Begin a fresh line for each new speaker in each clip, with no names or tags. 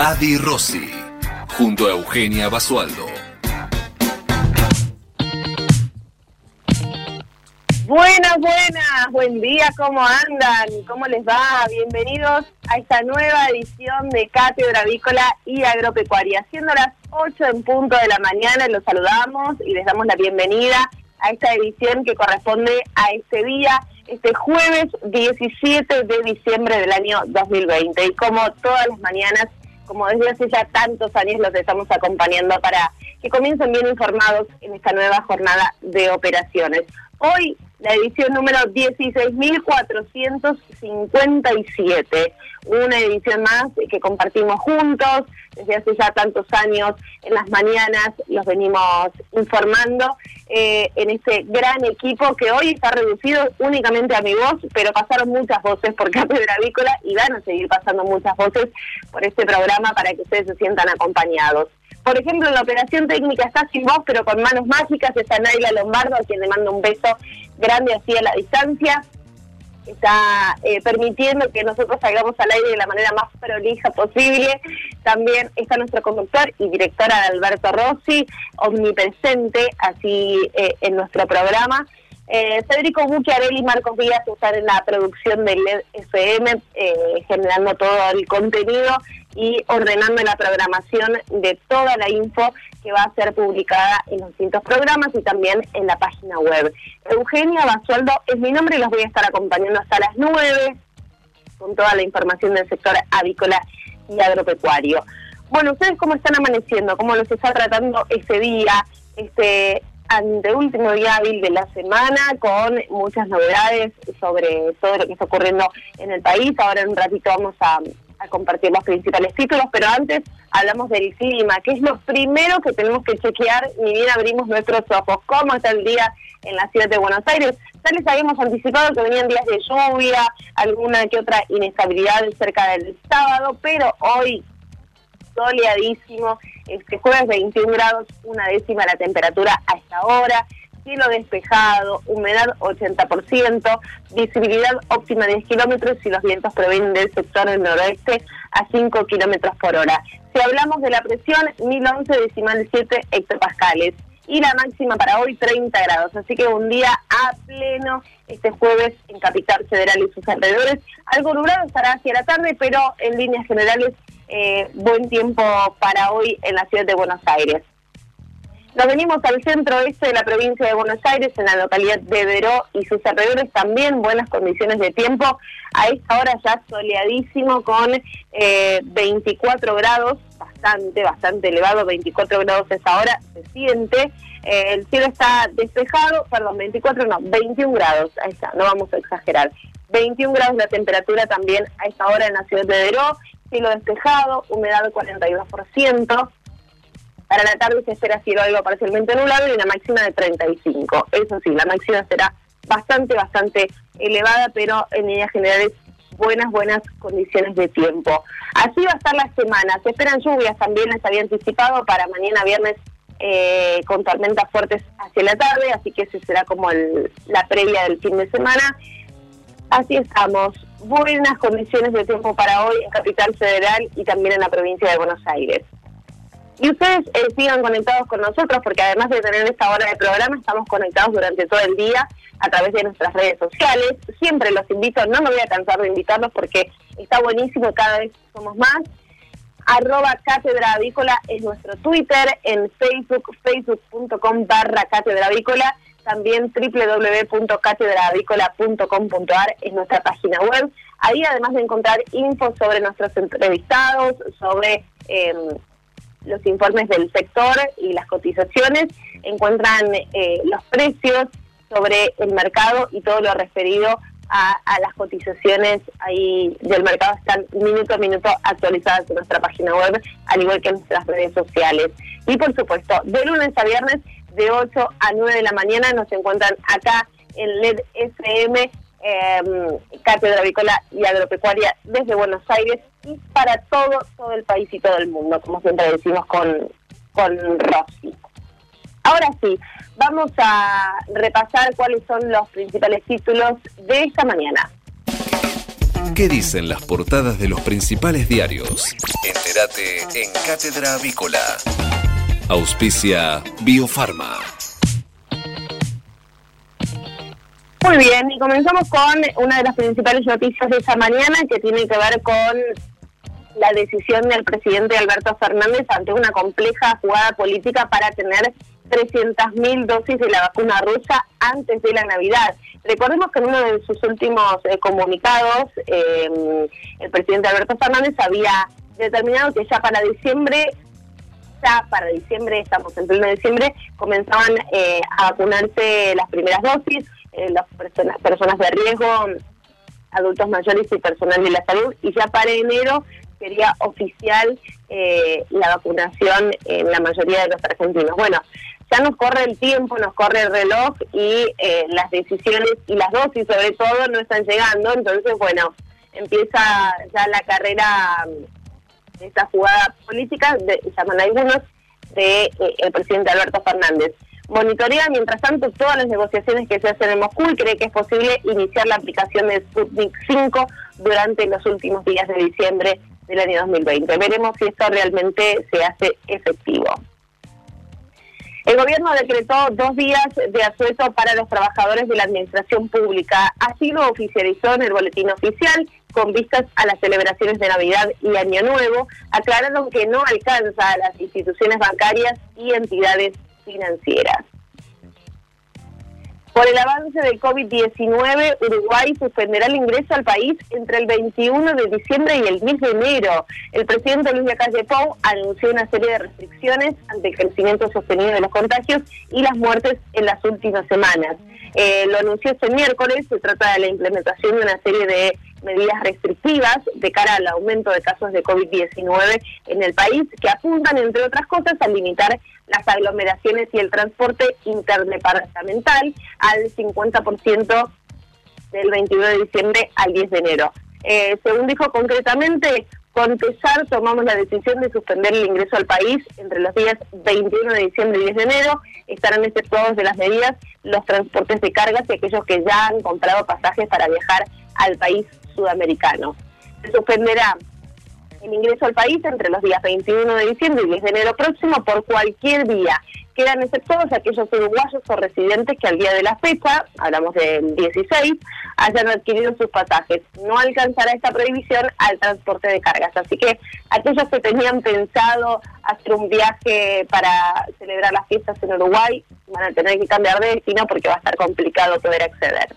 Adi Rossi, junto a Eugenia Basualdo.
Buenas, buenas, buen día, ¿cómo andan? ¿Cómo les va? Bienvenidos a esta nueva edición de Cátedra Avícola y Agropecuaria. Siendo las 8 en punto de la mañana, los saludamos y les damos la bienvenida a esta edición que corresponde a este día, este jueves 17 de diciembre del año 2020. Y como todas las mañanas, como desde hace ya tantos años los estamos acompañando para que comiencen bien informados en esta nueva jornada de operaciones. Hoy la edición número 16.457, una edición más que compartimos juntos desde hace ya tantos años, en las mañanas los venimos informando eh, en este gran equipo que hoy está reducido únicamente a mi voz, pero pasaron muchas voces por Cátedra Avícola y van a seguir pasando muchas voces por este programa para que ustedes se sientan acompañados. Por ejemplo, la operación técnica está sin voz, pero con manos mágicas, está Naila Lombardo, a quien le mando un beso grande así a la distancia. Está eh, permitiendo que nosotros salgamos al aire de la manera más prolija posible. También está nuestro conductor y directora Alberto Rossi, omnipresente así eh, en nuestro programa. Eh, Federico Bucchiarelli y Marcos Díaz están en la producción del LED FM, eh, generando todo el contenido y ordenando la programación de toda la info que va a ser publicada en los distintos programas y también en la página web. Eugenia Basualdo es mi nombre y los voy a estar acompañando hasta las 9 con toda la información del sector avícola y agropecuario. Bueno, ¿ustedes cómo están amaneciendo? ¿Cómo los está tratando ese día? Este, último día hábil de la semana con muchas novedades sobre todo lo que está ocurriendo en el país. Ahora en un ratito vamos a, compartir los principales títulos, pero antes hablamos del clima, que es lo primero que tenemos que chequear ni bien abrimos nuestros ojos. ¿Cómo está el día en la ciudad de Buenos Aires? Ya les habíamos anticipado que venían días de lluvia, alguna que otra inestabilidad cerca del sábado, pero hoy soleadísimo, este jueves 21 grados, una décima la temperatura a esta hora, cielo despejado, humedad 80%, visibilidad óptima 10 kilómetros y los vientos provienen del sector del noroeste a 5 kilómetros por hora. Si hablamos de la presión, 1011 decimal 7 hectopascales y la máxima para hoy 30 grados. Así que un día a pleno este jueves en Capital Federal y sus alrededores. Algo nublado estará hacia la tarde, pero en líneas generales eh, buen tiempo para hoy en la ciudad de Buenos Aires. Nos venimos al centro este de la provincia de Buenos Aires, en la localidad de Veró y sus alrededores, también buenas condiciones de tiempo. A esta hora ya soleadísimo con 24 eh, grados, bastante, bastante elevado, 24 grados a esta hora, se siente. Eh, el cielo está despejado, perdón, 24 no, 21 grados, ahí está, no vamos a exagerar. 21 grados la temperatura también a esta hora en la ciudad de Veró cielo despejado, humedad del 42%. Para la tarde se espera cielo algo parcialmente nublado y una máxima de 35. Eso sí, la máxima será bastante, bastante elevada, pero en líneas generales buenas, buenas condiciones de tiempo. Así va a estar la semana. Se esperan lluvias también, les había anticipado para mañana viernes eh, con tormentas fuertes hacia la tarde, así que ese será como la previa del fin de semana. Así estamos buenas condiciones de tiempo para hoy en Capital Federal y también en la provincia de Buenos Aires. Y ustedes eh, sigan conectados con nosotros porque además de tener esta hora de programa, estamos conectados durante todo el día a través de nuestras redes sociales. Siempre los invito, no me voy a cansar de invitarlos porque está buenísimo, cada vez somos más. Arroba Cátedra Avícola es nuestro Twitter, en Facebook, facebook.com barra Cátedra Avícola también www.catedravícola.com.ar es nuestra página web. Ahí además de encontrar info sobre nuestros entrevistados, sobre em, los informes del sector y las cotizaciones, encuentran eh, los precios sobre el mercado y todo lo referido a, las cotizaciones ahí del mercado están minuto a minuto actualizadas en nuestra página web, al igual que en nuestras redes sociales. Y por supuesto, de lunes a viernes, de 8 a 9 de la mañana, nos encuentran acá en LED FM, em, Cátedra Avícola y Agropecuaria desde Buenos Aires y para todo, todo el país y todo el mundo, como siempre decimos con, con Rosy. Ahora sí, vamos a repasar cuáles son los principales títulos de esta mañana.
¿Qué dicen las portadas de los principales diarios? Entérate en Cátedra Avícola. Auspicia Biofarma.
Muy bien, y comenzamos con una de las principales noticias de esta mañana que tiene que ver con la decisión del presidente Alberto Fernández ante una compleja jugada política para tener 300.000 dosis de la vacuna rusa antes de la Navidad. Recordemos que en uno de sus últimos eh, comunicados, eh, el presidente Alberto Fernández había determinado que ya para diciembre, ya para diciembre, estamos en pleno diciembre, comenzaban eh, a vacunarse las primeras dosis, las personas, personas de riesgo, adultos mayores y personal de la salud, y ya para enero sería oficial la vacunación en la mayoría de los argentinos. Bueno, ya nos corre el tiempo, nos corre el reloj y eh, las decisiones y las dosis sobre todo no están llegando, entonces bueno, empieza ya la carrera de esta jugada política, de, llaman algunos, de eh, el presidente Alberto Fernández. Monitorea, mientras tanto, todas las negociaciones que se hacen en Moscú y cree que es posible iniciar la aplicación de Sputnik 5 durante los últimos días de diciembre del año 2020. Veremos si esto realmente se hace efectivo. El gobierno decretó dos días de asueto para los trabajadores de la administración pública. Así lo oficializó en el boletín oficial con vistas a las celebraciones de Navidad y Año Nuevo. Aclararon que no alcanza a las instituciones bancarias y entidades financieras. Por el avance del COVID-19, Uruguay suspenderá el ingreso al país entre el 21 de diciembre y el 10 de enero. El presidente Luis Calle Pou anunció una serie de restricciones ante el crecimiento sostenido de los contagios y las muertes en las últimas semanas. Eh, lo anunció este miércoles, se trata de la implementación de una serie de medidas restrictivas de cara al aumento de casos de COVID-19 en el país, que apuntan, entre otras cosas, a limitar las aglomeraciones y el transporte interdepartamental al 50% del 21 de diciembre al 10 de enero. Eh, según dijo concretamente, con pesar tomamos la decisión de suspender el ingreso al país entre los días 21 de diciembre y 10 de enero. Estarán exceptuados de las medidas los transportes de cargas y aquellos que ya han comprado pasajes para viajar al país sudamericano. Se suspenderá el ingreso al país entre los días 21 de diciembre y 10 de enero próximo por cualquier día. Quedan exceptuados aquellos uruguayos o residentes que al día de la fecha, hablamos del 16, hayan adquirido sus pasajes. No alcanzará esta prohibición al transporte de cargas. Así que aquellos que tenían pensado hacer un viaje para celebrar las fiestas en Uruguay van a tener que cambiar de destino porque va a estar complicado poder acceder.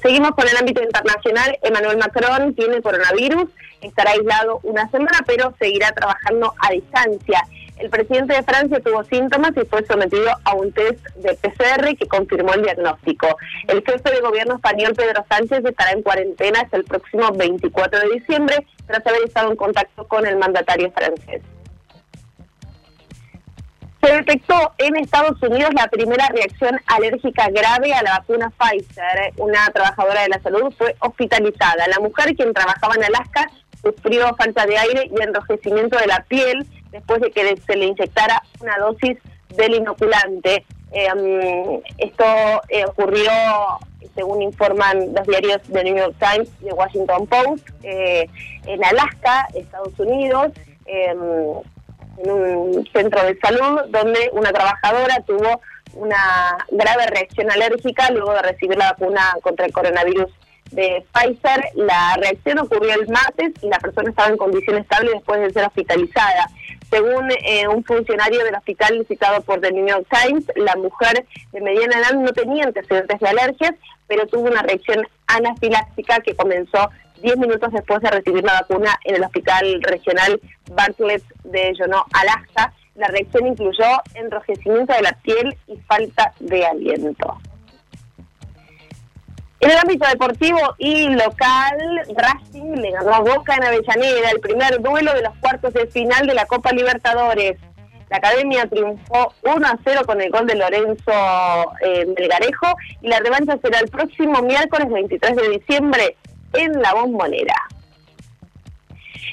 Seguimos con el ámbito internacional. Emmanuel Macron tiene coronavirus, estará aislado una semana, pero seguirá trabajando a distancia. El presidente de Francia tuvo síntomas y fue sometido a un test de PCR que confirmó el diagnóstico. El jefe de gobierno español, Pedro Sánchez, estará en cuarentena hasta el próximo 24 de diciembre tras haber estado en contacto con el mandatario francés. Se detectó en Estados Unidos la primera reacción alérgica grave a la vacuna Pfizer. Una trabajadora de la salud fue hospitalizada. La mujer, quien trabajaba en Alaska, sufrió falta de aire y enrojecimiento de la piel después de que se le inyectara una dosis del inoculante. Em, esto eh, ocurrió, según informan los diarios de New York Times y de Washington Post, eh, en Alaska, Estados Unidos. En un centro de salud donde una trabajadora tuvo una grave reacción alérgica luego de recibir la vacuna contra el coronavirus de Pfizer. La reacción ocurrió el martes y la persona estaba en condición estable después de ser hospitalizada. Según eh, un funcionario del hospital citado por The New York Times, la mujer de mediana edad no tenía antecedentes de alergias, pero tuvo una reacción anafiláctica que comenzó 10 minutos después de recibir la vacuna en el hospital regional Bartlett de Jono, Alaska. La reacción incluyó enrojecimiento de la piel y falta de aliento. En el ámbito deportivo y local, Racing le ganó a Boca en Avellaneda el primer duelo de los cuartos de final de la Copa Libertadores. La academia triunfó 1 a 0 con el gol de Lorenzo eh, Melgarejo y la revancha será el próximo miércoles 23 de diciembre en la bombonera.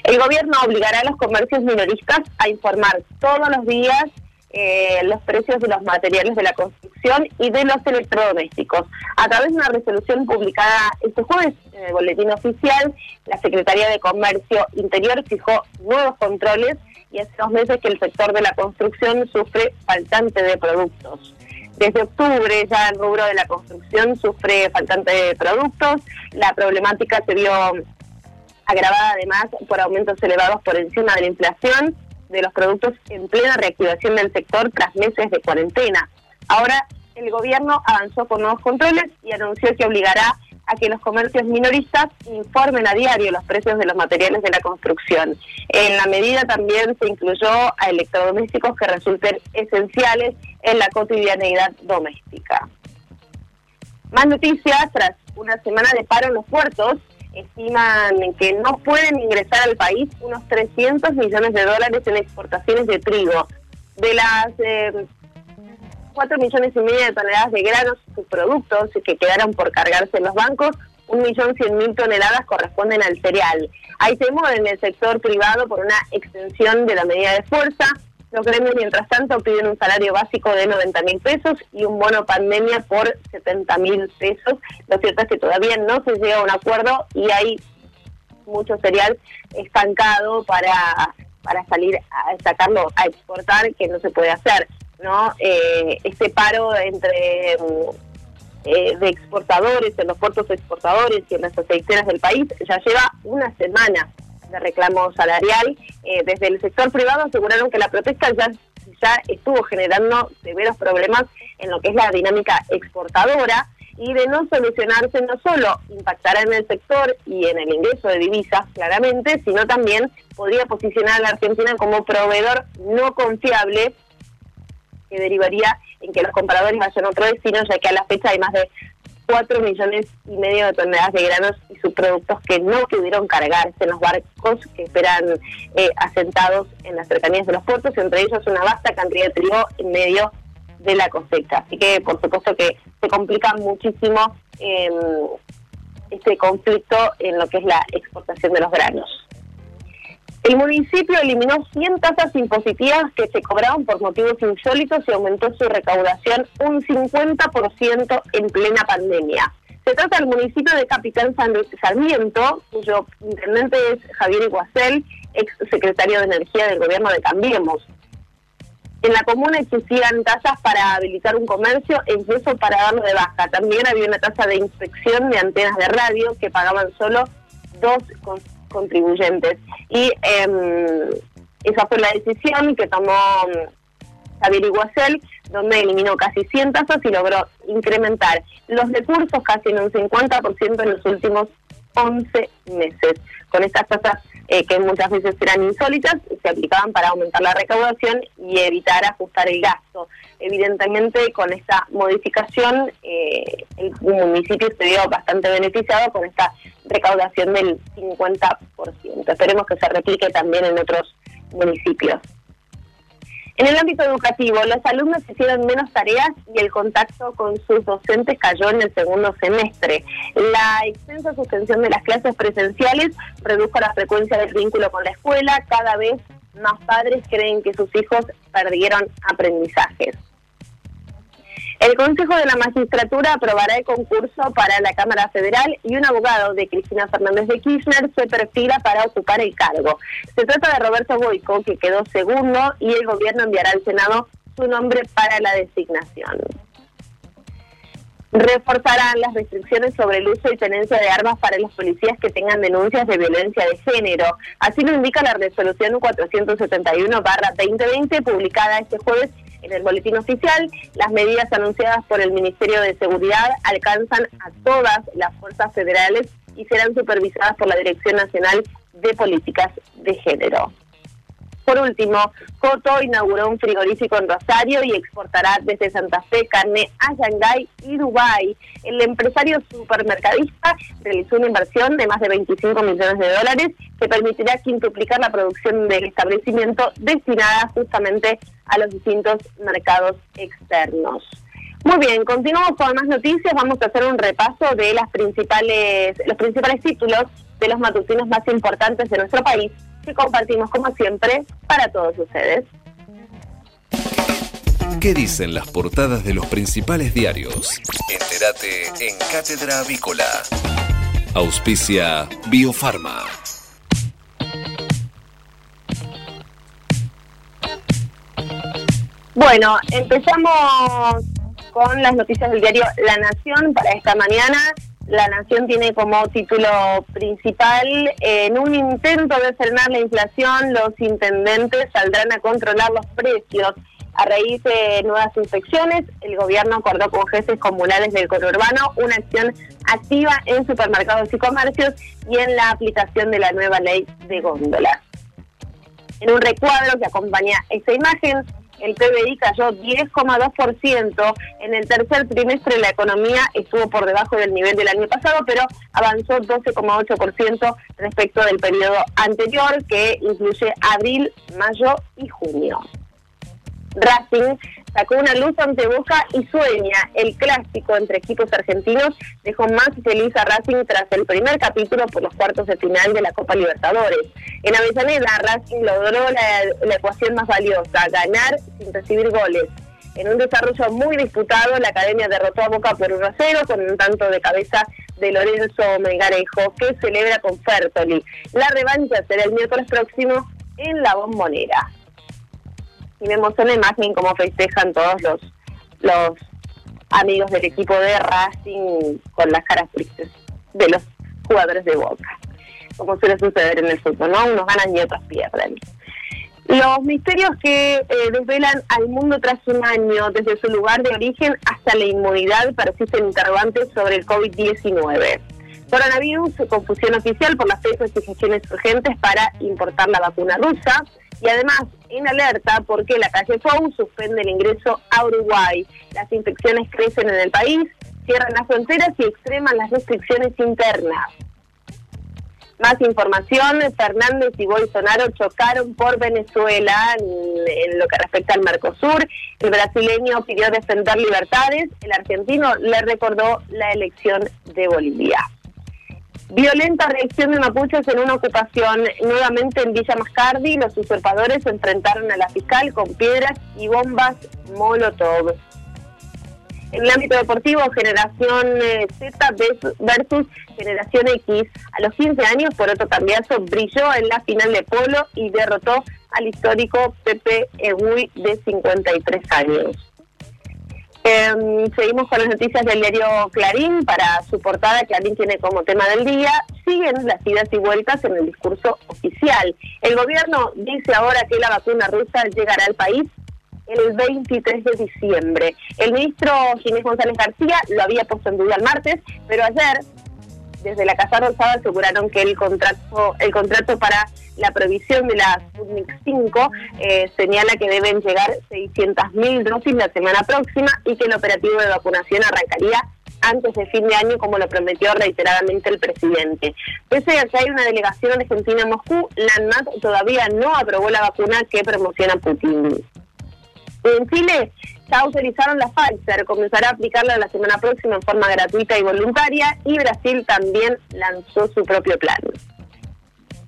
El gobierno obligará a los comercios minoristas a informar todos los días eh, los precios de los materiales de la construcción y de los electrodomésticos. A través de una resolución publicada este jueves en el Boletín Oficial, la Secretaría de Comercio Interior fijó nuevos controles y hace dos meses que el sector de la construcción sufre faltante de productos. Desde octubre ya el rubro de la construcción sufre faltante de productos. La problemática se vio agravada además por aumentos elevados por encima de la inflación de los productos en plena reactivación del sector tras meses de cuarentena. Ahora el gobierno avanzó con nuevos controles y anunció que obligará a que los comercios minoristas informen a diario los precios de los materiales de la construcción. En la medida también se incluyó a electrodomésticos que resulten esenciales en la cotidianeidad doméstica. Más noticias, tras una semana de paro en los puertos, estiman que no pueden ingresar al país unos 300 millones de dólares en exportaciones de trigo. De las eh, 4 millones y medio de toneladas de granos y productos que quedaron por cargarse en los bancos, un millón cien mil toneladas corresponden al cereal. Hay temor en el sector privado por una extensión de la medida de fuerza, los gremios, mientras tanto, piden un salario básico de 90 mil pesos y un bono pandemia por 70 mil pesos. Lo cierto es que todavía no se llega a un acuerdo y hay mucho cereal estancado para, para salir a sacarlo a exportar, que no se puede hacer. ¿no? Eh, este paro entre eh, de exportadores en los puertos exportadores y en las aceiteras del país ya lleva una semana de reclamo salarial. Eh, desde el sector privado aseguraron que la protesta ya, ya estuvo generando severos problemas en lo que es la dinámica exportadora y de no solucionarse no solo impactará en el sector y en el ingreso de divisas claramente, sino también podría posicionar a la Argentina como proveedor no confiable que derivaría en que los compradores vayan a otro destino, ya que a la fecha hay más de 4 millones y medio de toneladas de granos y subproductos que no pudieron cargarse en los barcos que esperan eh, asentados en las cercanías de los puertos, entre ellos una vasta cantidad de trigo en medio de la cosecha. Así que por supuesto que se complica muchísimo em, este conflicto en lo que es la exportación de los granos. El municipio eliminó 100 tasas impositivas que se cobraban por motivos insólitos y aumentó su recaudación un 50% en plena pandemia. Se trata del municipio de Capitán Sarmiento, cuyo intendente es Javier Iguacel, ex secretario de Energía del gobierno de Cambiemos. En la comuna existían tasas para habilitar un comercio e incluso para darlo de baja. También había una tasa de inspección de antenas de radio que pagaban solo dos contribuyentes. Y em, esa fue la decisión que tomó Javier Iguacel, donde eliminó casi 100 tasas y logró incrementar los recursos casi en un 50% en los últimos 11 meses. Con estas tasas eh, que muchas veces eran insólitas, se aplicaban para aumentar la recaudación y evitar ajustar el gasto. Evidentemente, con esta modificación, eh, el municipio se vio bastante beneficiado con esta recaudación del 50%. Esperemos que se replique también en otros municipios. En el ámbito educativo, los alumnos hicieron menos tareas y el contacto con sus docentes cayó en el segundo semestre. La extensa suspensión de las clases presenciales redujo la frecuencia del vínculo con la escuela. Cada vez más padres creen que sus hijos perdieron aprendizajes. El Consejo de la Magistratura aprobará el concurso para la Cámara Federal y un abogado de Cristina Fernández de Kirchner se perfila para ocupar el cargo. Se trata de Roberto Boico, que quedó segundo, y el gobierno enviará al Senado su nombre para la designación. Reforzarán las restricciones sobre el uso y tenencia de armas para los policías que tengan denuncias de violencia de género. Así lo indica la resolución 471-2020 publicada este jueves en el boletín oficial, las medidas anunciadas por el Ministerio de Seguridad alcanzan a todas las fuerzas federales y serán supervisadas por la Dirección Nacional de Políticas de Género. Por último, Coto inauguró un frigorífico en Rosario y exportará desde Santa Fe carne a Shanghái y Dubái. El empresario supermercadista realizó una inversión de más de 25 millones de dólares que permitirá quintuplicar la producción del establecimiento destinada justamente a los distintos mercados externos. Muy bien, continuamos con más noticias. Vamos a hacer un repaso de las principales, los principales títulos de los matutinos más importantes de nuestro país que compartimos como siempre para todos ustedes.
¿Qué dicen las portadas de los principales diarios? Entérate en Cátedra Avícola. Auspicia Biofarma.
Bueno, empezamos con las noticias del diario La Nación para esta mañana. La Nación tiene como título principal, en un intento de frenar la inflación, los intendentes saldrán a controlar los precios. A raíz de nuevas inspecciones, el gobierno acordó con jefes comunales del conurbano una acción activa en supermercados y comercios y en la aplicación de la nueva ley de góndolas. En un recuadro que acompaña esta imagen, el PBI cayó 10,2%. En el tercer trimestre la economía estuvo por debajo del nivel del año pasado, pero avanzó 12,8% respecto del periodo anterior, que incluye abril, mayo y junio. Racing sacó una luz ante Boca y sueña. El clásico entre equipos argentinos dejó más feliz a Racing tras el primer capítulo por los cuartos de final de la Copa Libertadores. En Avellaneda, Racing logró la, ecuación más valiosa, ganar sin recibir goles. En un desarrollo muy disputado, la academia derrotó a Boca por 1 a 0 con un tanto de cabeza de Lorenzo Melgarejo, que celebra con Fertoli. La revancha será el miércoles próximo en la bombonera y vemos una imagen cómo festejan todos los, los amigos del equipo de Racing con las caras tristes de los jugadores de Boca, como suele suceder en el fútbol, ¿no? Unos ganan y otros pierden. Los misterios que eh, desvelan al mundo tras un año, desde su lugar de origen hasta la inmunidad, persisten interrogantes sobre el COVID-19. Coronavirus, confusión oficial por las fechas y gestiones urgentes para importar la vacuna rusa y además en alerta porque la calle Fou suspende el ingreso a Uruguay. Las infecciones crecen en el país, cierran las fronteras y extreman las restricciones internas. Más información, Fernández y Bolsonaro chocaron por Venezuela en, lo que respecta al Mercosur. El brasileño pidió defender libertades, el argentino le recordó la elección de Bolivia. Violenta reacción de mapuches en una ocupación nuevamente en Villa Mascardi. Los usurpadores enfrentaron a la fiscal con piedras y bombas Molotov. En el ámbito deportivo, generación eh, Z versus generación X. A los 15 años, por otro cambiazo, brilló en la final de polo y derrotó al histórico Pepe Egui de 53 años. Em, seguimos con las noticias del diario Clarín. Para su portada, Clarín tiene como tema del día, siguen las idas y vueltas en el discurso oficial. El gobierno dice ahora que la vacuna rusa llegará al país el 23 de diciembre. El ministro Ginés González García lo había puesto en duda el martes, pero ayer desde la Casa Rosada aseguraron que el contrato, el contrato para la provisión de la Sputnik 5 eh, señala que deben llegar 600.000 dosis la semana próxima y que el operativo de vacunación arrancaría antes de fin de año, como lo prometió reiteradamente el presidente. Pese a que hay una delegación argentina en Moscú, la ANMAT todavía no aprobó la vacuna que promociona Putin. En Chile ya utilizaron la Pfizer, comenzará a aplicarla la semana próxima en forma gratuita y voluntaria y Brasil también lanzó su propio plan.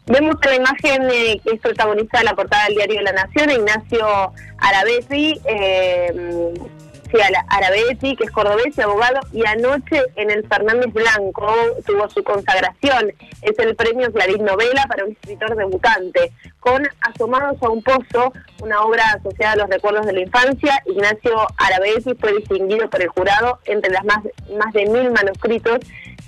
Vemos la imagen eh, que es protagonista de la portada del diario La Nación, Ignacio Arabesi, eh, Arabetti, que es cordobés y abogado, y anoche en el Fernández Blanco tuvo su consagración. Es el premio Clarín Novela para un escritor debutante. Con Asomados a un Pozo, una obra asociada a los recuerdos de la infancia, Ignacio Arabetti fue distinguido por el jurado entre las más, más de mil manuscritos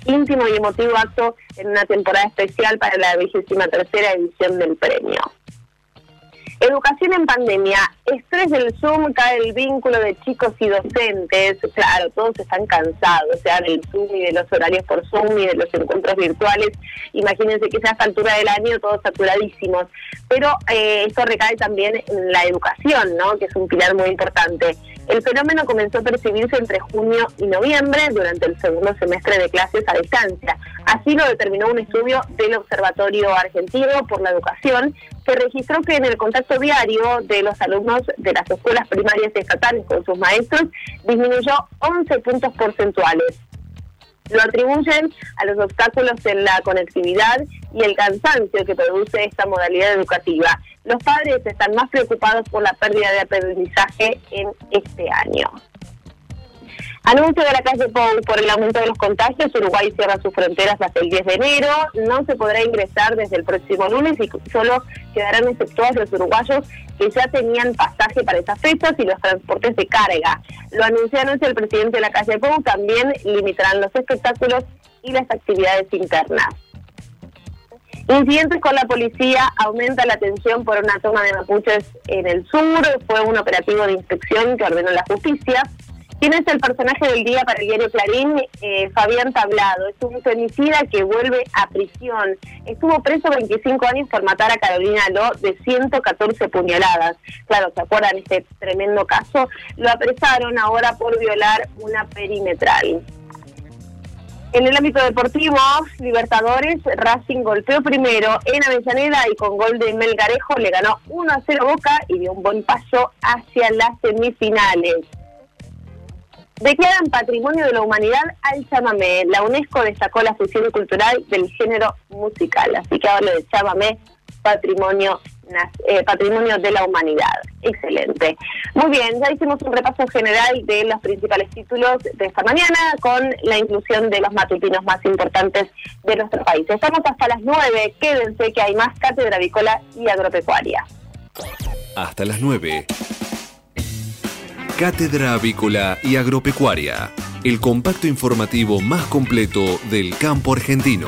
íntimo y emotivo acto en una temporada especial para la vigésima tercera edición del premio. Educación en pandemia. estrés del Zoom cae el vínculo de chicos y docentes. Claro, todos están cansados, sea del Zoom y de los horarios por Zoom y de los encuentros virtuales. Imagínense que sea a esta altura del año todos saturadísimos. Pero eh, esto recae también en la educación, ¿no? que es un pilar muy importante. El fenómeno comenzó a percibirse entre junio y noviembre durante el segundo semestre de clases a distancia. Así lo determinó un estudio del Observatorio Argentino por la Educación, que registró que en el contacto diario de los alumnos de las escuelas primarias estatales con sus maestros disminuyó 11 puntos porcentuales. Lo atribuyen a los obstáculos en la conectividad y el cansancio que produce esta modalidad educativa. Los padres están más preocupados por la pérdida de aprendizaje en este año. Anuncio de la calle Pou por el aumento de los contagios. Uruguay cierra sus fronteras hasta el 10 de enero. No se podrá ingresar desde el próximo lunes y solo quedarán exceptuados los uruguayos que ya tenían pasaje para esas fechas y los transportes de carga. Lo anunciaron el presidente de la calle Pou. También limitarán los espectáculos y las actividades internas. Incidentes con la policía, aumenta la atención por una toma de mapuches en el sur, fue un operativo de inspección que ordenó la justicia. ¿Quién es el personaje del día para el diario Clarín? Eh, Fabián Tablado. Es un femicida que vuelve a prisión. Estuvo preso 25 años por matar a Carolina Ló de 114 puñaladas. Claro, ¿se acuerdan este tremendo caso? Lo apresaron ahora por violar una perimetral. En el ámbito deportivo, Libertadores, Racing golpeó primero en Avellaneda y con gol de Melgarejo le ganó 1 a 0 Boca y dio un buen paso hacia las semifinales. Declaran Patrimonio de la Humanidad al chamamé. La UNESCO destacó la fusión cultural del género musical, así que ahora de chamamé patrimonio eh, patrimonio de la humanidad. Excelente. Muy bien, ya hicimos un repaso general de los principales títulos de esta mañana con la inclusión de los matutinos más importantes de nuestro país. Estamos hasta las 9, quédense que hay más cátedra avícola y agropecuaria.
Hasta las 9. Cátedra Avícola y Agropecuaria, el compacto informativo más completo del campo argentino.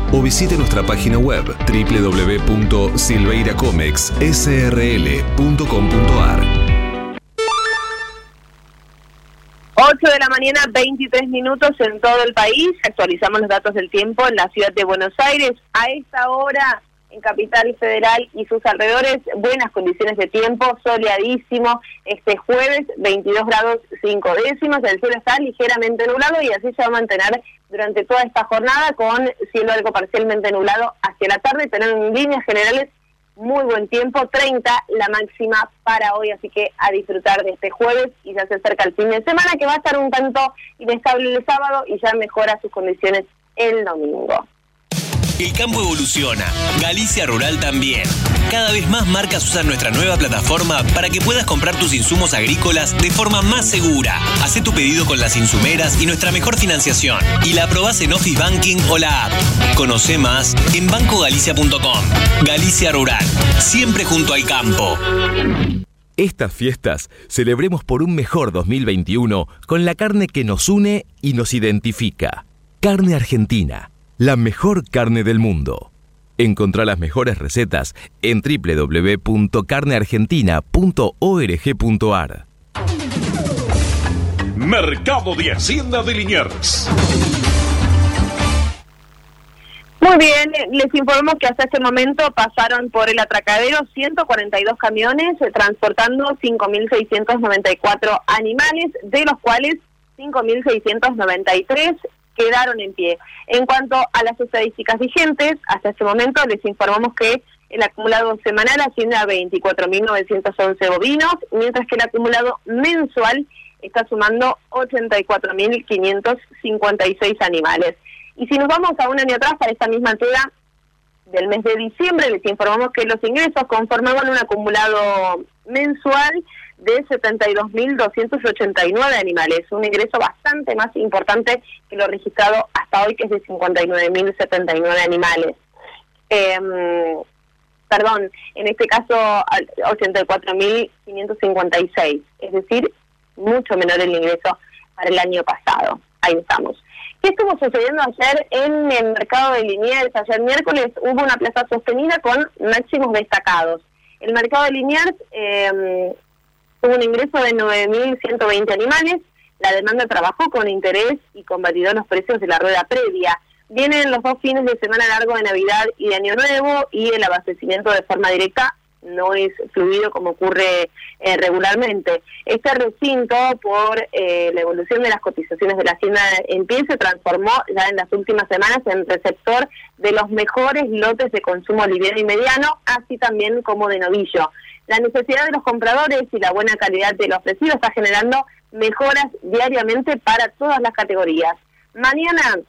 o visite nuestra página web www.silveiracomexsrl.com.ar
8 de la mañana, 23 minutos en todo el país. Actualizamos los datos del tiempo en la ciudad de Buenos Aires. A esta hora, en Capital Federal y sus alrededores, buenas condiciones de tiempo, soleadísimo. Este jueves, 22 grados 5 décimos. El cielo está ligeramente nublado y así se va a mantener durante toda esta jornada con cielo algo parcialmente nublado hacia la tarde, pero en líneas generales muy buen tiempo, 30 la máxima para hoy, así que a disfrutar de este jueves y ya se acerca el fin de semana que va a estar un tanto inestable el sábado y ya mejora sus condiciones el domingo.
El campo evoluciona, Galicia Rural también. Cada vez más marcas usan nuestra nueva plataforma para que puedas comprar tus insumos agrícolas de forma más segura. Haz tu pedido con las insumeras y nuestra mejor financiación. Y la aprobás en Office Banking o la app. Conoce más en bancogalicia.com. Galicia Rural, siempre junto al campo.
Estas fiestas celebremos por un mejor 2021 con la carne que nos une y nos identifica. Carne Argentina la mejor carne del mundo. Encontrá las mejores recetas en www.carneargentina.org.ar.
Mercado de Hacienda de Liniers.
Muy bien, les informo que hasta este momento pasaron por el atracadero 142 camiones transportando 5.694 animales, de los cuales 5.693 quedaron en pie. En cuanto a las estadísticas vigentes, hasta este momento les informamos que el acumulado semanal asciende a 24.911 bovinos, mientras que el acumulado mensual está sumando 84.556 animales. Y si nos vamos a un año atrás, para esta misma altura del mes de diciembre les informamos que los ingresos conformaban un acumulado mensual de 72.289 animales, un ingreso bastante más importante que lo registrado hasta hoy, que es de 59.079 animales. Em, perdón, en este caso 84.556, es decir, mucho menor el ingreso para el año pasado. Ahí estamos. ¿Qué estuvo sucediendo ayer en el mercado de Liniers? Ayer miércoles hubo una plaza sostenida con máximos destacados. El mercado de Liniers eh, tuvo un ingreso de 9.120 animales. La demanda trabajó con interés y combatió los precios de la rueda previa. Vienen los dos fines de semana largo de Navidad y de Año Nuevo y el abastecimiento de forma directa no es fluido como ocurre eh, regularmente. Este recinto, por eh, la evolución de las cotizaciones de la hacienda en pie, se transformó ya en las últimas semanas en receptor de los mejores lotes de consumo liviano y mediano, así también como de novillo. La necesidad de los compradores y la buena calidad de lo ofrecido está generando mejoras diariamente para todas las categorías. Mañana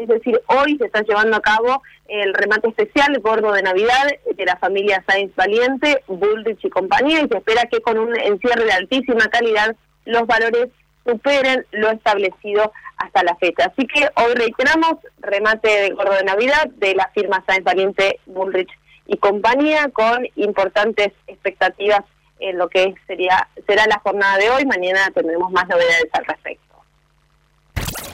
es decir, hoy se está llevando a cabo el remate especial gordo de Navidad de la familia Sainz Valiente, Bullrich y compañía, y se espera que con un encierre de altísima calidad los valores superen lo establecido hasta la fecha. Así que hoy reiteramos remate de gordo de Navidad de la firma Sainz Valiente, Bullrich y compañía, con importantes expectativas en lo que sería será la jornada de hoy. Mañana tendremos más novedades al respecto.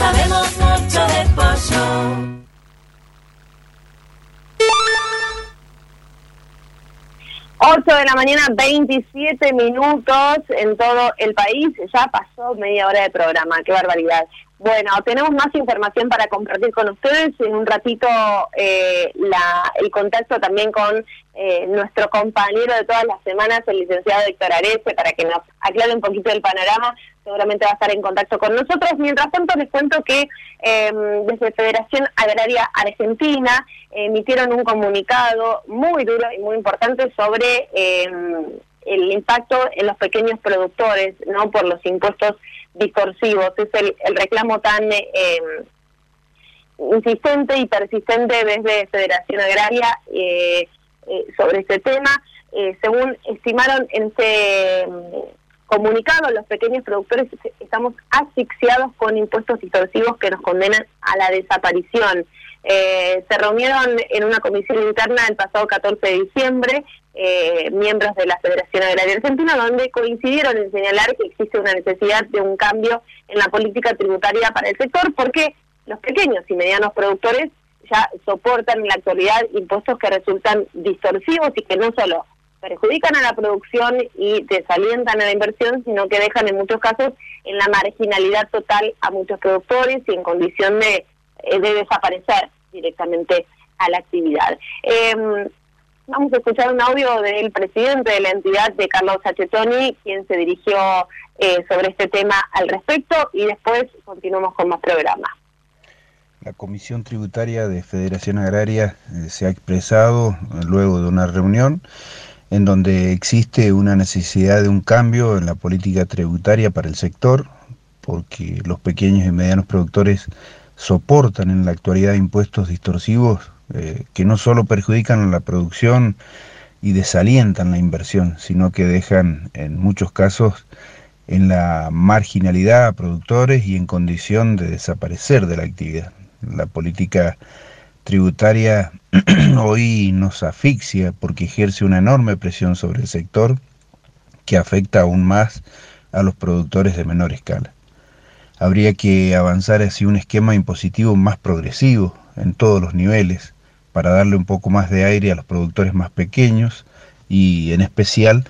sabemos mucho de pollo.
8 de la mañana, 27 minutos en todo el país. Ya pasó media hora de programa, qué barbaridad. Bueno, tenemos más información para compartir con ustedes. En un ratito eh, la, el contacto también con eh, nuestro compañero de todas las semanas, el licenciado Héctor Arece, para que nos aclare un poquito el panorama seguramente va a estar en contacto con nosotros. Mientras tanto, les cuento que em, desde Federación Agraria Argentina emitieron un comunicado muy duro y muy importante sobre em, el impacto en los pequeños productores, no por los impuestos distorsivos. Es el, reclamo tan em, insistente y persistente desde Federación Agraria eh, eh, sobre este tema. Eh, según estimaron en este comunicado, los pequeños productores estamos asfixiados con impuestos distorsivos que nos condenan a la desaparición. Eh, se reunieron en una comisión interna el pasado 14 de diciembre eh, miembros de la Federación Agraria Argentina, donde coincidieron en señalar que existe una necesidad de un cambio en la política tributaria para el sector, porque los pequeños y medianos productores ya soportan en la actualidad impuestos que resultan distorsivos y que no solo perjudican a la producción y desalientan a la inversión, sino que dejan en muchos casos en la marginalidad total a muchos productores y en condición de, eh, de desaparecer directamente a la actividad. Em, vamos a escuchar un audio del presidente de la entidad, de Carlos Sachetoni, quien se dirigió eh, sobre este tema al respecto y después continuamos con más programas.
La Comisión Tributaria de Federación Agraria eh, se ha expresado luego de una reunión en donde existe una necesidad de un cambio en la política tributaria para el sector, porque los pequeños y medianos productores soportan en la actualidad impuestos distorsivos eh, que no solo perjudican la producción y desalientan la inversión, sino que dejan en muchos casos en la marginalidad a productores y en condición de desaparecer de la actividad. La política tributaria hoy nos asfixia porque ejerce una enorme presión sobre el sector que afecta aún más a los productores de menor escala. Habría que avanzar hacia un esquema impositivo más progresivo en todos los niveles para darle un poco más de aire a los productores más pequeños y en especial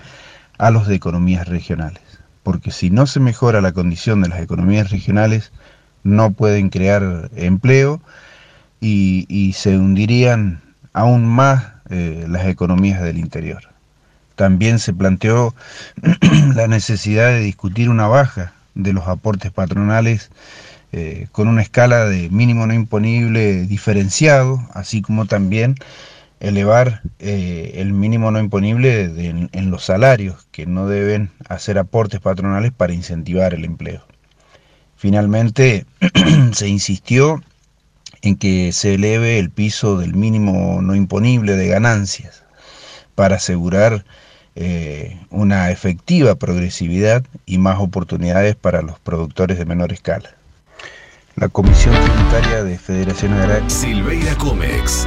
a los de economías regionales. Porque si no se mejora la condición de las economías regionales, no pueden crear empleo y, se hundirían aún más eh, las economías del interior. También se planteó la necesidad de discutir una baja de los aportes patronales eh, con una escala de mínimo no imponible diferenciado, así como también elevar eh, el mínimo no imponible en, los salarios, que no deben hacer aportes patronales para incentivar el empleo. Finalmente, se insistió en que se eleve el piso del mínimo no imponible de ganancias para asegurar eh, una efectiva progresividad y más oportunidades para los productores de menor escala. La Comisión Tributaria de Federación Agraria.
Silveira Comex.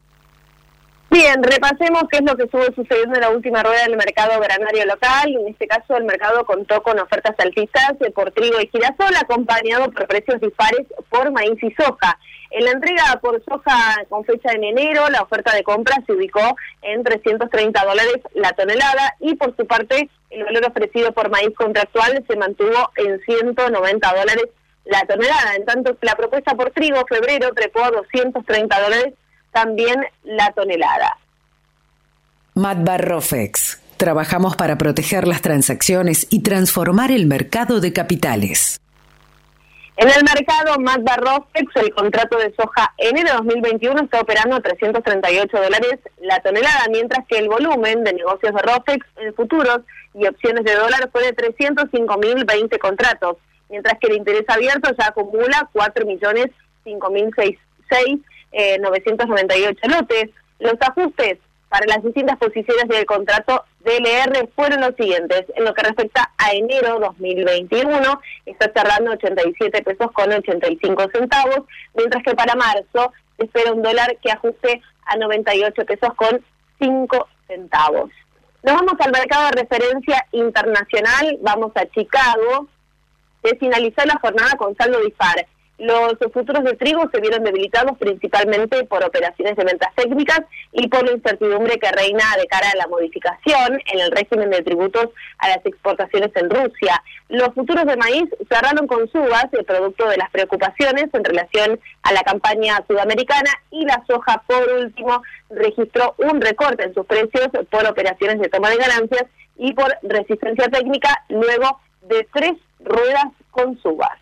Bien, repasemos qué es lo que estuvo sucediendo en la última rueda del mercado granario local. En este caso, el mercado contó con ofertas altistas por trigo y girasol, acompañado por precios dispares por maíz y soja. En la entrega por soja con fecha en enero, la oferta de compra se ubicó en 330 dólares la tonelada y por su parte el valor ofrecido por maíz contractual se mantuvo en 190 dólares la tonelada. En tanto, la propuesta por trigo febrero trepó a 230 dólares también la tonelada.
Matbarrofex. Trabajamos para proteger las transacciones y transformar el mercado de capitales.
En el mercado Matbarrofex, el contrato de soja enero 2021 está operando a 338 dólares la tonelada, mientras que el volumen de negocios de Rofex en futuros y opciones de dólar fue de 305.020 contratos, mientras que el interés abierto ya acumula 4.005.006 eh, 998 lotes. Los ajustes para las distintas posiciones del contrato DLR fueron los siguientes. En lo que respecta a enero 2021, está cerrando 87 pesos con 85 centavos, mientras que para marzo se espera un dólar que ajuste a 98 pesos con 5 centavos. Nos vamos al mercado de referencia internacional, vamos a Chicago, de finalizar la jornada con saldo dispar. Los futuros de trigo se vieron debilitados principalmente por operaciones de ventas técnicas y por la incertidumbre que reina de cara a la modificación en el régimen de tributos a las exportaciones en Rusia. Los futuros de maíz cerraron con subas, el producto de las preocupaciones en relación a la campaña sudamericana, y la soja, por último, registró un recorte en sus precios por operaciones de toma de ganancias y por resistencia técnica luego de tres ruedas con subas.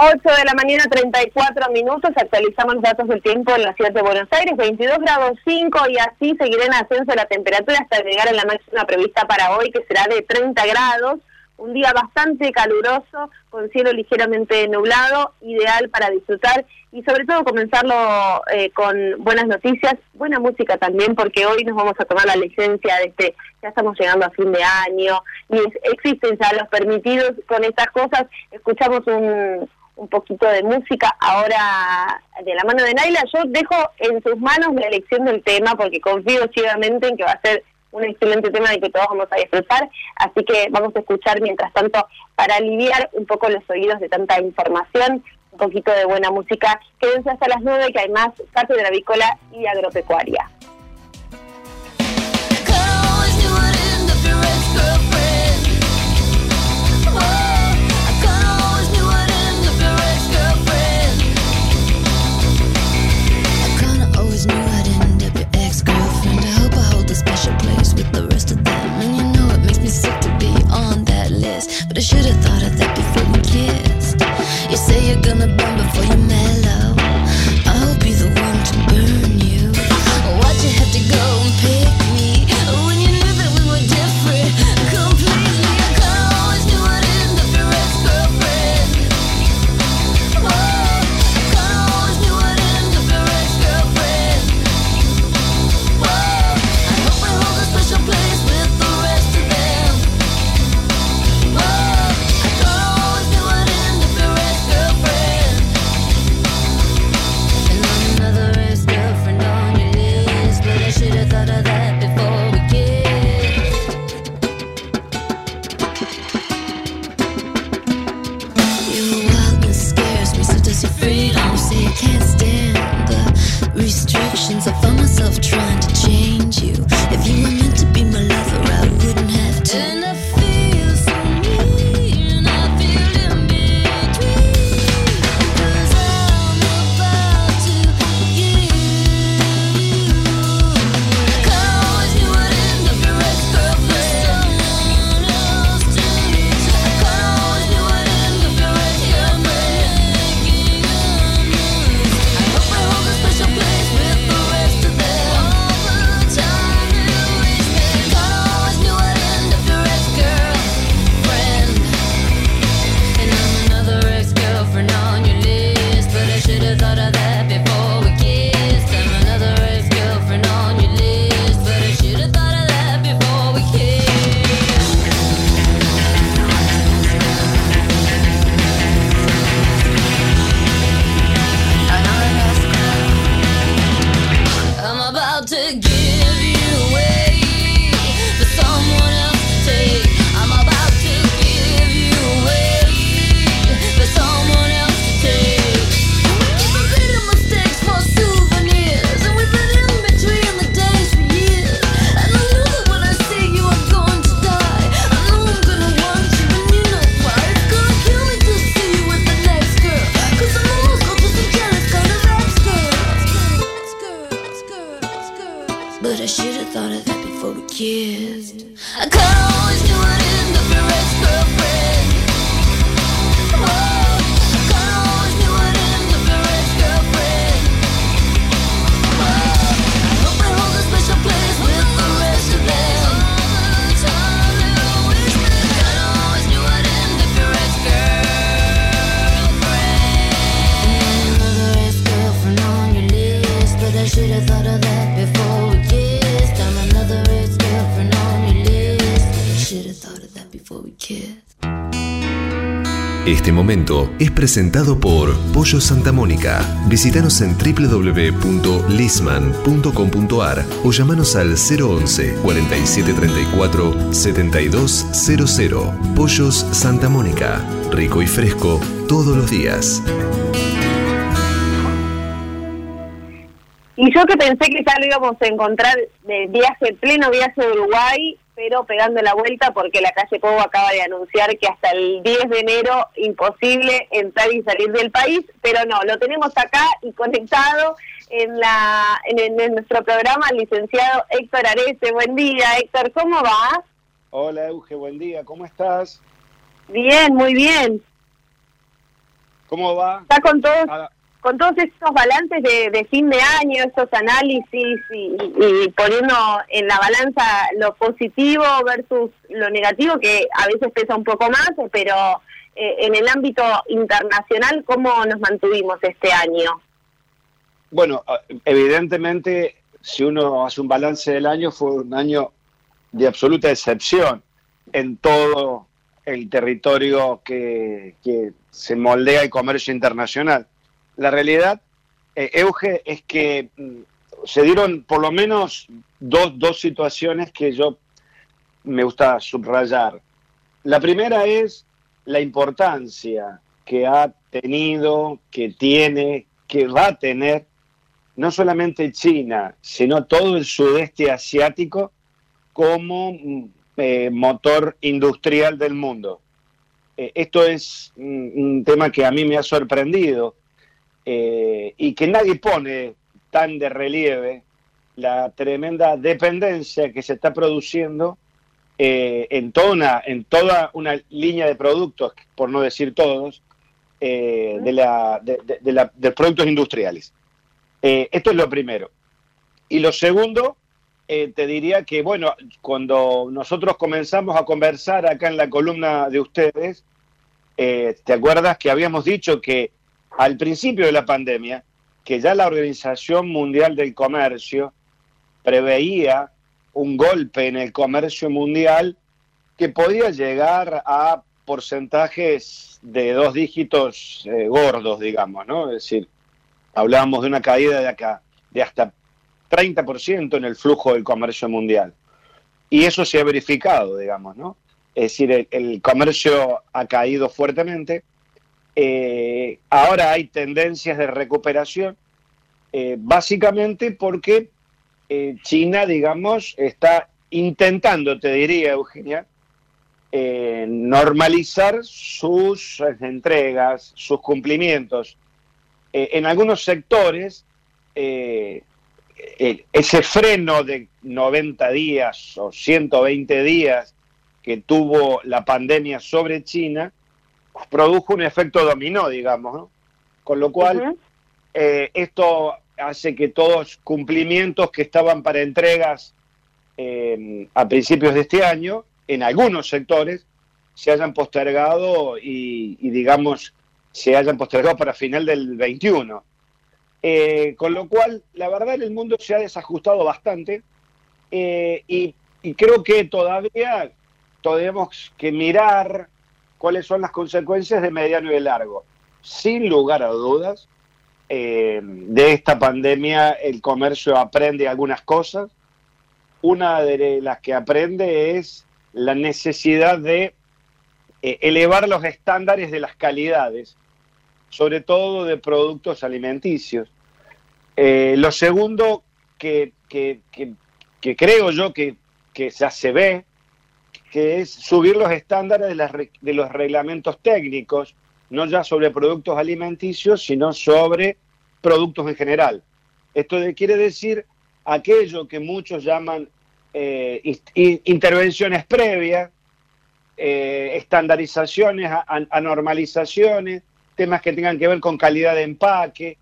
8 de la mañana, 34 minutos. Actualizamos los datos del tiempo en la ciudad de Buenos Aires. 22 grados 5 y así seguirá en ascenso la temperatura hasta llegar a la máxima prevista para hoy, que será de 30 grados. un día bastante caluroso, con cielo ligeramente nublado, ideal para disfrutar y sobre todo comenzarlo eh, con buenas noticias, buena música también, porque hoy nos vamos a tomar la licencia de este, ya estamos llegando a fin de año y existen ya los permitidos con estas cosas. Escuchamos un, un poquito de música ahora de la mano de Naila. Yo dejo en sus manos la elección del tema porque confío ciegamente en que va a ser un excelente tema de que todos vamos a disfrutar, así que vamos a escuchar mientras tanto para aliviar un poco los oídos de tanta información, un poquito de buena música. Quédense hasta las nueve que hay más cátedra avícola y agropecuaria.
the rest of them. And you know it makes me sick to be on that list. But I should have thought of that.
Es presentado por Pollo Santa Mónica. Visítanos en www.lisman.com.ar o llamanos al 011 4734 7200. Pollos Santa Mónica. Rico y fresco todos los días.
Y yo que pensé que ya lo íbamos a encontrar de viaje, pleno viaje de Uruguay, pero pegando la vuelta porque la calle Cobo acaba de anunciar que hasta el 10 de enero imposible entrar y salir del país, pero no, lo tenemos acá y conectado en la en, en nuestro programa el licenciado Héctor Arece. Buen día, Héctor, ¿cómo va?
Hola Euge, buen día, ¿cómo estás?
Bien, muy bien.
¿Cómo va?
¿Está con todos,
Ah,
con todos estos balances de, fin de año, estos análisis y, y poniendo en la balanza lo positivo versus lo negativo, que a veces pesa un poco más, pero eh, en el ámbito internacional, ¿cómo nos mantuvimos este año?
Bueno, evidentemente, si uno hace un balance del año, fue un año de absoluta excepción en todo el territorio que se moldea el comercio internacional. La realidad, eh, Euge, es que mm, se dieron por lo menos dos, dos situaciones que yo me gusta subrayar. La primera es la importancia que ha tenido, que tiene, que va a tener no solamente China, sino todo el sudeste asiático como mm, eh, motor industrial del mundo. Eh, esto es un, un, tema que a mí me ha sorprendido eh, y que nadie pone tan de relieve la tremenda dependencia que se está produciendo eh, en, toda una, en toda una línea de productos, por no decir todos, eh, de, la, de, de, de, la, de productos industriales. Esto es lo primero. Y lo segundo, te diría que, bueno, cuando nosotros comenzamos a conversar acá en la columna de ustedes, ¿te acuerdas que habíamos dicho que al principio de la pandemia, que ya la Organización Mundial del Comercio preveía un golpe en el comercio mundial que podía llegar a porcentajes de dos dígitos eh, gordos, digamos, ¿no? Es decir, hablábamos de una caída de acá de hasta 30% en el flujo del comercio mundial. Y eso se ha verificado, digamos, ¿no? Es decir, el, el comercio ha caído fuertemente. Eh, ahora hay tendencias de recuperación, eh, básicamente porque eh, China, digamos, está intentando, te diría, Eugenia, normalizar sus entregas, sus cumplimientos. en algunos sectores, ese freno de 90 días o 120 días que tuvo la pandemia sobre China produjo un efecto dominó, digamos, ¿no? Con lo cual, uh -huh. eh, esto hace que todos cumplimientos que estaban para entregas eh, a principios de este año, en algunos sectores, se hayan postergado y, y digamos, se hayan postergado para final del 21. Eh, con lo cual, la verdad, el mundo se ha desajustado bastante eh, y, y, creo que todavía tenemos que mirar cuáles son las consecuencias de mediano y largo. Sin lugar a dudas, eh, de esta pandemia el comercio aprende algunas cosas. Una de las que aprende es la necesidad de eh, elevar los estándares de las calidades sobre todo de productos alimenticios. Eh, lo segundo que, que, que creo yo que, ya se ve, que es subir los estándares de, las, de, los reglamentos técnicos, no ya sobre productos alimenticios, sino sobre productos en general. Esto quiere decir aquello que muchos llaman eh, intervenciones previas, eh, estandarizaciones, anormalizaciones, temas que tengan que ver con calidad de empaque,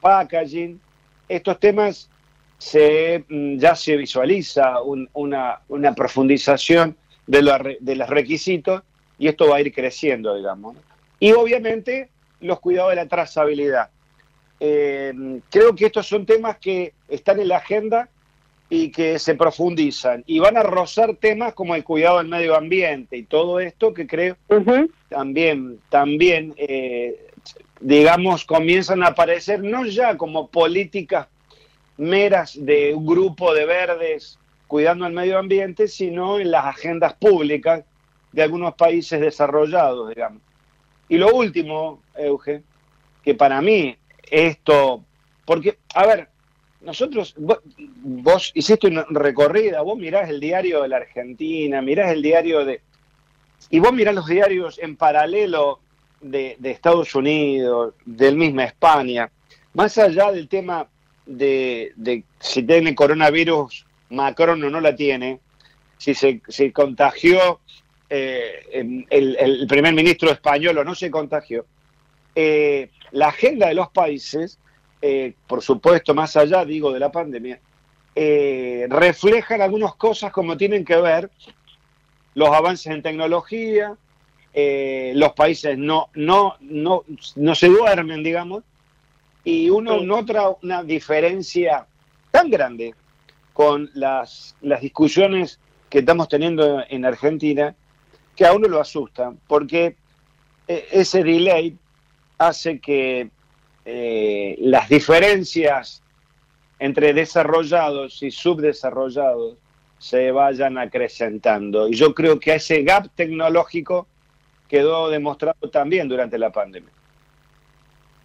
packaging. Estos temas se, mm, ya se visualiza un, una, una, profundización de, lo, de, los requisitos y esto va a ir creciendo, digamos. Y obviamente los cuidados de la trazabilidad. Eh, creo que estos son temas que están en la agenda y que se profundizan y van a rozar temas como el cuidado del medio ambiente y todo esto que creo uh -huh. también también eh, digamos comienzan a aparecer no ya como políticas meras de un grupo de verdes cuidando el medio ambiente sino en las agendas públicas de algunos países desarrollados digamos. Y lo último Euge que para mí esto porque a ver nosotros, vos, hiciste una recorrida, vos mirás el diario de la Argentina, mirás el diario de... Y vos mirás los diarios en paralelo de Estados Unidos, del mismo España, más allá del tema de, si tiene coronavirus, Macron o no la tiene, si se si contagió eh, el, el, primer ministro español o no se contagió, eh, la agenda de los países, eh, por supuesto, más allá, digo, de la pandemia, reflejan algunas cosas como tienen que ver los avances en tecnología, los países no, no, no, no se duermen, digamos, y uno nota una diferencia tan grande con las, las discusiones que estamos teniendo en Argentina que a uno lo asusta, porque eh, ese delay hace que eh, las diferencias entre desarrollados y subdesarrollados se vayan acrecentando. Y yo creo que ese gap tecnológico quedó demostrado también durante la pandemia.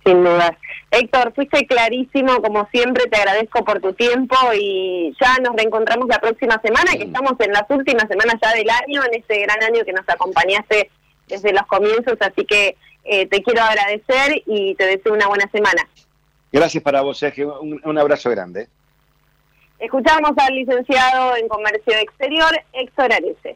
Sin duda. Héctor, fuiste clarísimo, como siempre, te agradezco por tu tiempo y ya nos reencontramos la próxima semana, que estamos en las últimas semanas ya del año, en este gran año que nos acompañaste desde los comienzos, así que eh, te quiero agradecer y te deseo una buena semana.
Gracias para vos, Sergio. Un, un abrazo grande.
Escuchamos al licenciado en Comercio Exterior, Héctor Arece.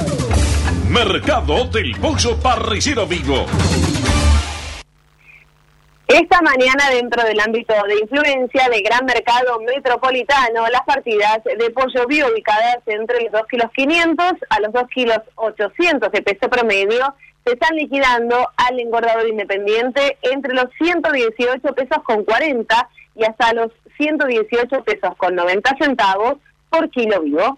Mercado del Pollo Parrillero Vivo.
Esta mañana, dentro del ámbito de influencia de Gran Mercado Metropolitano, las partidas de pollo vivo ubicadas entre los 2 kilos 500 a los 2 kilos 800 de peso promedio se están liquidando al engordador independiente entre los 118 pesos con 40 y hasta los 118 pesos con 90 centavos por kilo vivo.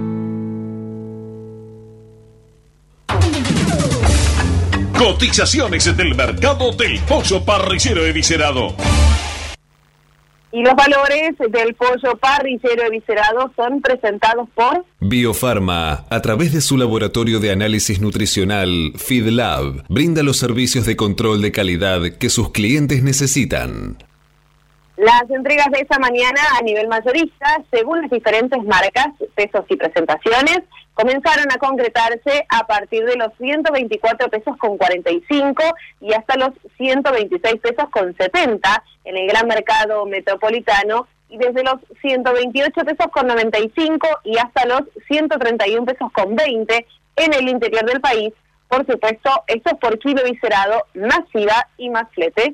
Cotizaciones del mercado del pollo parrillero eviscerado.
Y los valores del pollo parrillero eviscerado son presentados por
Biofarma, a través de su laboratorio de análisis nutricional, FeedLab, brinda los servicios de control de calidad que sus clientes necesitan.
Las entregas de esta mañana a nivel mayorista, según las diferentes marcas, pesos y presentaciones, comenzaron a concretarse a partir de los 124 pesos con 45 y hasta los 126 pesos con 70 en el gran mercado metropolitano y desde los 128 pesos con 95 y hasta los 131 pesos con 20 en el interior del país. Por supuesto, esto es por kilo viscerado, más IVA y más flete.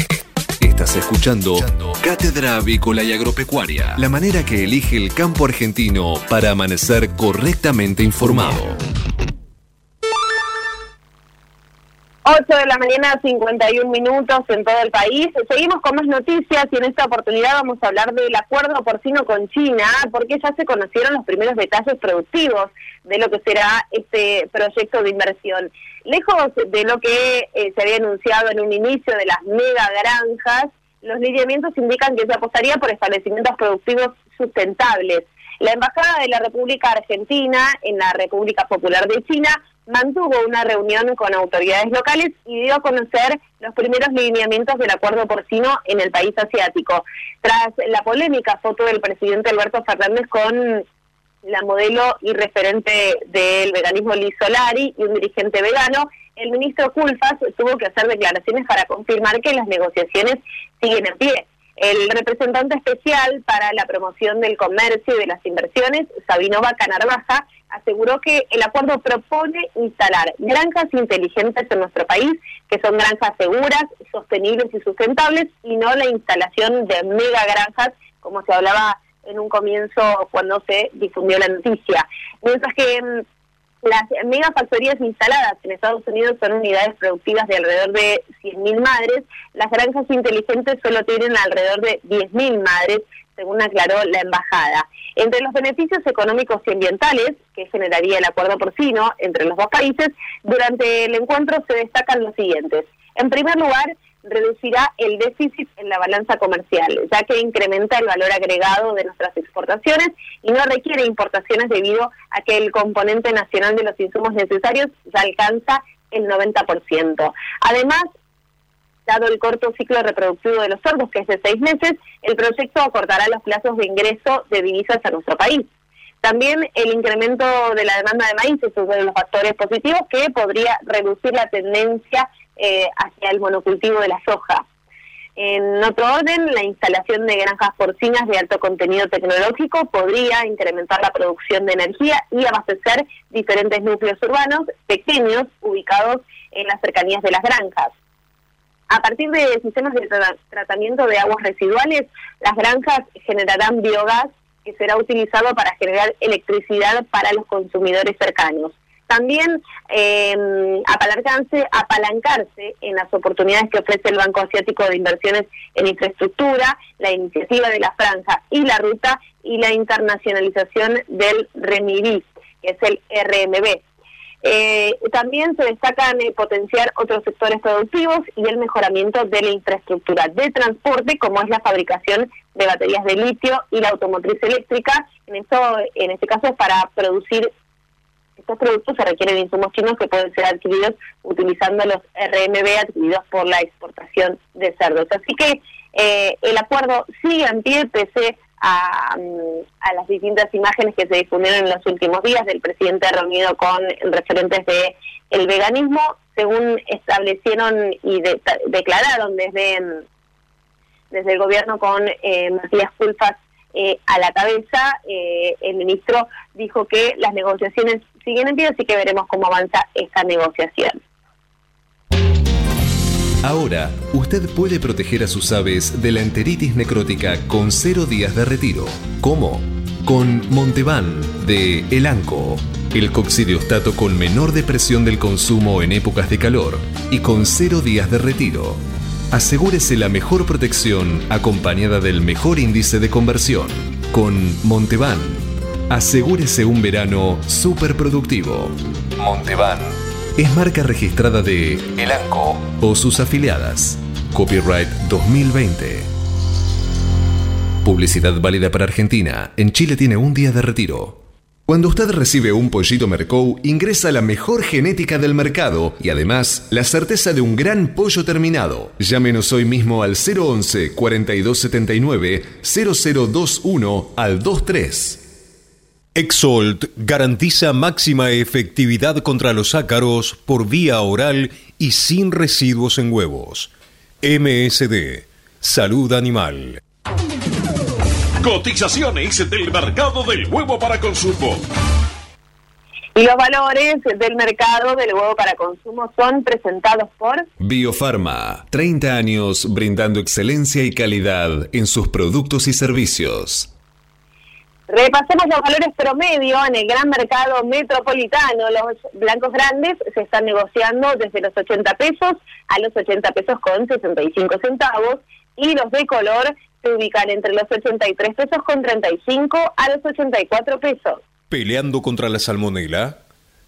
Escuchando Cátedra Avícola y Agropecuaria, la manera que elige el campo argentino para amanecer correctamente informado.
8 de la mañana, 51 minutos en todo el país. Seguimos con más noticias y en esta oportunidad vamos a hablar del acuerdo porcino con China, porque ya se conocieron los primeros detalles productivos de lo que será este proyecto de inversión. Lejos de lo que eh, se había anunciado en un inicio de las mega granjas, los lineamientos indican que se apostaría por establecimientos productivos sustentables. La Embajada de la República Argentina en la República Popular de China mantuvo una reunión con autoridades locales y dio a conocer los primeros lineamientos del acuerdo porcino en el país asiático. Tras la polémica foto del presidente Alberto Fernández con la modelo y referente del veganismo Liz Solari y un dirigente vegano, el ministro Culfas tuvo que hacer declaraciones para confirmar que las negociaciones siguen en pie. El representante especial para la promoción del comercio y de las inversiones, Sabino Vaca aseguró que el acuerdo propone instalar granjas inteligentes en nuestro país, que son granjas seguras, sostenibles y sustentables, y no la instalación de mega granjas, como se hablaba en un comienzo cuando se difundió la noticia. Mientras que mm, las megafactorías instaladas en Estados Unidos son unidades productivas de alrededor de 100.000 madres. Las granjas inteligentes solo tienen alrededor de 10.000 madres, según aclaró la embajada. Entre los beneficios económicos y ambientales que generaría el acuerdo porcino entre los dos países, durante el encuentro se destacan los siguientes. En primer lugar, reducirá el déficit en la balanza comercial, ya que incrementa el valor agregado de nuestras exportaciones y no requiere importaciones debido a que el componente nacional de los insumos necesarios ya alcanza el 90%. Además, dado el corto ciclo reproductivo de los cerdos, que es de seis meses, el proyecto acortará los plazos de ingreso de divisas a nuestro país. También el incremento de la demanda de maíz es uno de los factores positivos que podría reducir la tendencia eh, hacia el monocultivo de la soja. En otro orden, la instalación de granjas porcinas de alto contenido tecnológico podría incrementar la producción de energía y abastecer diferentes núcleos urbanos pequeños ubicados en las cercanías de las granjas. A partir de sistemas de tratamiento de aguas residuales, las granjas generarán biogás que será utilizado para generar electricidad para los consumidores cercanos. También eh, apalancarse, apalancarse en las oportunidades que ofrece el Banco Asiático de Inversiones en Infraestructura, la iniciativa de la franja y la ruta y la internacionalización del REMIBIS, que es el RMB. Eh, también se destacan eh, potenciar otros sectores productivos y el mejoramiento de la infraestructura de transporte, como es la fabricación de baterías de litio y la automotriz eléctrica. En esto, en este caso, para producir estos productos se requieren insumos chinos que pueden ser adquiridos utilizando los RMB adquiridos por la exportación de cerdos. Así que eh, el acuerdo sigue en pie pese a, las distintas imágenes que se difundieron en los últimos días del presidente reunido con referentes de el veganismo, según establecieron y declararon desde, desde el gobierno con eh, Matías Culfas eh, a la cabeza, eh, el ministro dijo que las negociaciones siguen en pie, así que veremos cómo avanza esta negociación.
Ahora, usted puede proteger a sus aves de la enteritis necrótica con cero días de retiro. ¿Cómo? Con Montevan de Elanco, el coccidiostato con menor depresión del consumo en épocas de calor y con cero días de retiro. Asegúrese la mejor protección acompañada del mejor índice de conversión. Con Montevan, asegúrese un verano súper productivo. Montevan es marca registrada de Elanco o sus afiliadas. Copyright 2020. Publicidad válida para Argentina. En Chile tiene un día de retiro. Cuando usted recibe un pollito Mercou, ingresa la mejor genética del mercado y además la certeza de un gran pollo terminado. Llámenos hoy mismo al 011 4279 0021 al 23.
Exolt garantiza máxima efectividad contra los ácaros por vía oral y sin residuos en huevos. MSD, Salud Animal.
Cotizaciones del mercado del huevo para consumo.
Y los valores del mercado del huevo para consumo son presentados por
Biofarma, 30 años brindando excelencia y calidad en sus productos y servicios.
Repasemos los valores promedio en el gran mercado metropolitano. Los blancos grandes se están negociando desde los 80 pesos a los 80 pesos con 65 centavos y los de color se ubican entre los 83 pesos con 35 a los 84 pesos.
Peleando contra la salmonela,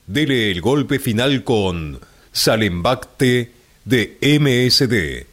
dele el golpe final con Salembacte de MSD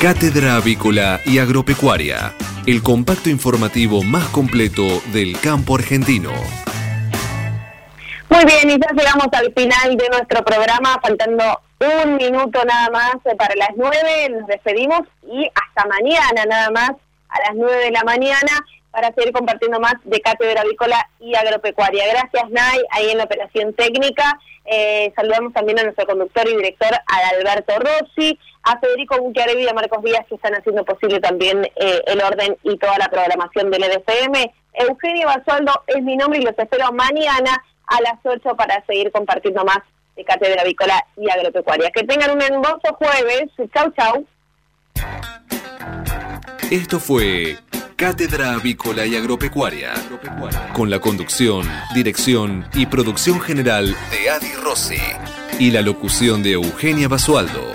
Cátedra Avícola y Agropecuaria, el compacto informativo más completo del campo argentino.
Muy bien, y ya llegamos al final de nuestro programa, faltando un minuto nada más para las nueve, nos despedimos y hasta mañana nada más a las nueve de la mañana para seguir compartiendo más de Cátedra Avícola y Agropecuaria. Gracias, Nay, ahí en la operación técnica. Eh, saludamos también a nuestro conductor y director, Alberto Rossi, a Federico Buquiarevi y a Marcos Díaz, que están haciendo posible también eh, el orden y toda la programación del EDFM. Eugenio Basualdo es mi nombre y los espero mañana a las 8 para seguir compartiendo más de Cátedra Avícola y Agropecuaria. Que tengan un hermoso jueves. Chau, chau.
Esto fue Cátedra Avícola y Agropecuaria, con la conducción, dirección y producción general de Adi Rossi y la locución de Eugenia Basualdo.